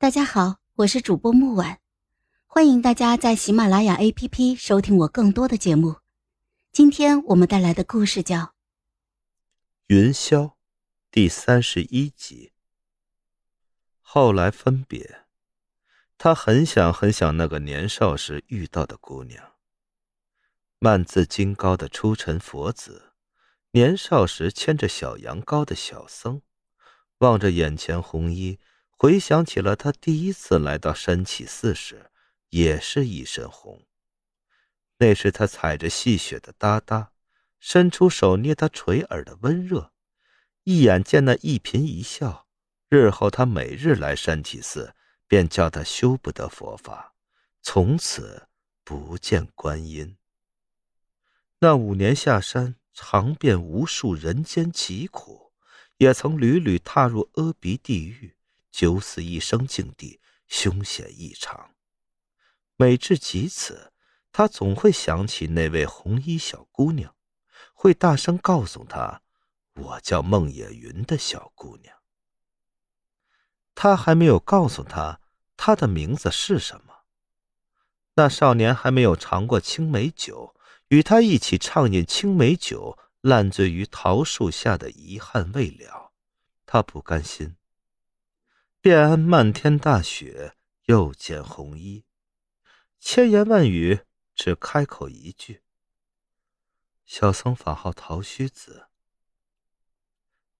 大家好，我是主播木婉，欢迎大家在喜马拉雅 APP 收听我更多的节目。今天我们带来的故事叫《云霄》第三十一集。后来分别，他很想很想那个年少时遇到的姑娘，曼自金高的出尘佛子，年少时牵着小羊羔的小僧，望着眼前红衣。回想起了他第一次来到山起寺时，也是一身红。那时他踩着细雪的哒哒，伸出手捏他垂耳的温热，一眼见那一颦一笑。日后他每日来山起寺，便叫他修不得佛法，从此不见观音。那五年下山，尝遍无数人间疾苦，也曾屡屡踏入阿鼻地狱。九死一生境地，凶险异常。每至及此，他总会想起那位红衣小姑娘，会大声告诉她：“我叫孟野云的小姑娘。”他还没有告诉她她的名字是什么。那少年还没有尝过青梅酒，与他一起畅饮青梅酒，烂醉于桃树下的遗憾未了，他不甘心。便安漫天大雪，又见红衣，千言万语只开口一句：“小僧法号桃须子。”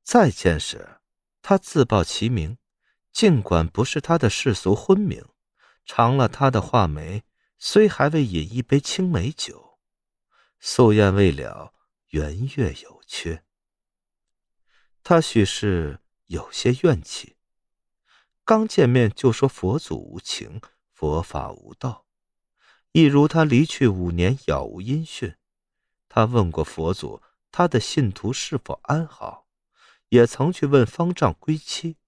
再见时，他自报其名，尽管不是他的世俗婚名，尝了他的画眉，虽还未饮一杯青梅酒，夙宴未了，圆月有缺。他许是有些怨气。刚见面就说佛祖无情，佛法无道，一如他离去五年杳无音讯。他问过佛祖，他的信徒是否安好，也曾去问方丈归期，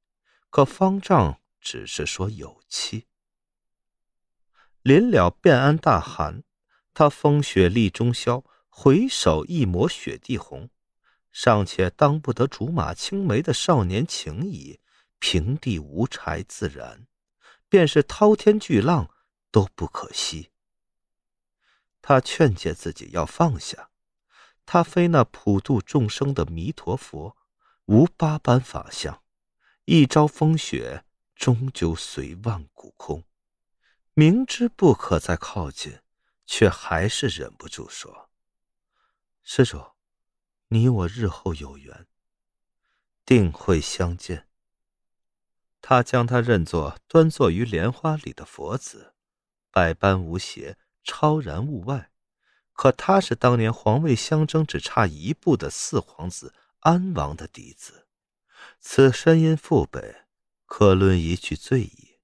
可方丈只是说有期。临了便安大寒，他风雪立中宵，回首一抹雪地红，尚且当不得竹马青梅的少年情谊。平地无柴自然，便是滔天巨浪都不可惜。他劝诫自己要放下，他非那普度众生的弥陀佛，无八般法相，一朝风雪，终究随万古空。明知不可再靠近，却还是忍不住说：“施主，你我日后有缘，定会相见。”他将他认作端坐于莲花里的佛子，百般无邪，超然物外。可他是当年皇位相争只差一步的四皇子安王的嫡子，此身因父辈，可论一句罪也。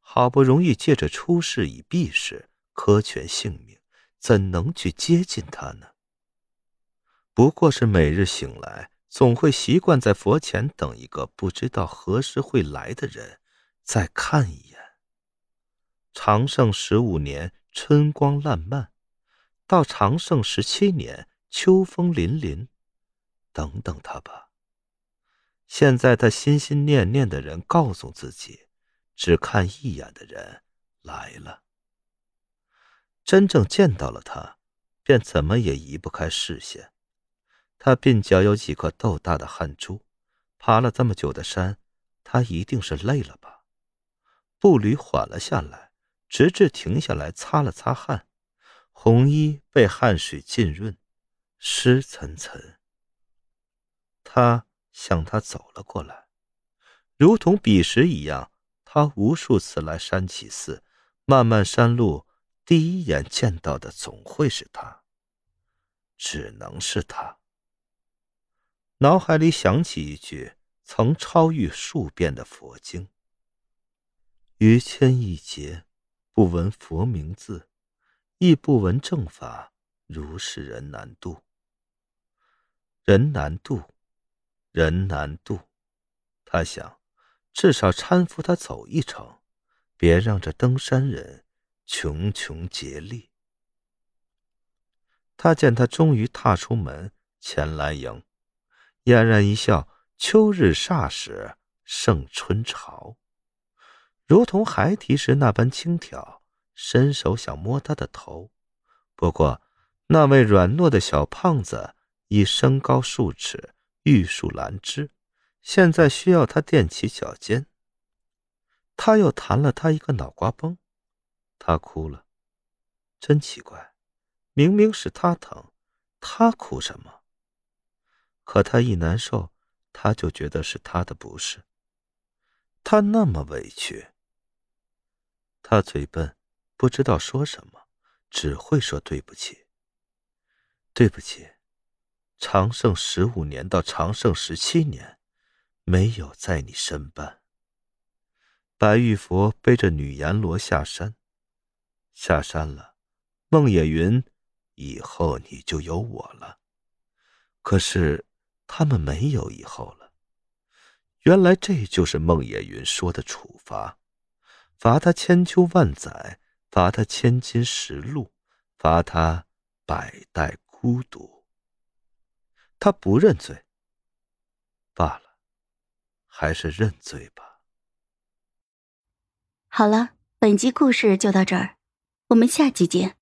好不容易借着出世以避世，苛全性命，怎能去接近他呢？不过是每日醒来。总会习惯在佛前等一个不知道何时会来的人，再看一眼。长盛十五年，春光烂漫；到长盛十七年，秋风凛凛。等等他吧。现在他心心念念的人告诉自己，只看一眼的人来了。真正见到了他，便怎么也移不开视线。他鬓角有几颗豆大的汗珠，爬了这么久的山，他一定是累了吧？步履缓了下来，直至停下来擦了擦汗，红衣被汗水浸润，湿涔涔。他向他走了过来，如同彼时一样，他无数次来山起寺，漫漫山路，第一眼见到的总会是他，只能是他。脑海里想起一句曾超遇数遍的佛经：“于谦一劫，不闻佛名字，亦不闻正法，如是人难渡。人难渡，人难渡。”他想，至少搀扶他走一程，别让这登山人穷穷竭力。他见他终于踏出门前来迎。嫣然一笑，秋日霎时胜春潮。如同孩提时那般轻佻，伸手想摸他的头。不过，那位软糯的小胖子已身高数尺，玉树兰枝，现在需要他垫起脚尖。他又弹了他一个脑瓜崩，他哭了，真奇怪，明明是他疼，他哭什么？可他一难受，他就觉得是他的不是。他那么委屈，他嘴笨，不知道说什么，只会说对不起。对不起，长盛十五年到长盛十七年，没有在你身边。白玉佛背着女阎罗下山，下山了。孟野云，以后你就有我了。可是他们没有以后了。原来这就是孟野云说的处罚：罚他千秋万载，罚他千金石路，罚他百代孤独。他不认罪。罢了，还是认罪吧。好了，本集故事就到这儿，我们下集见，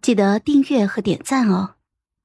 记得订阅和点赞哦。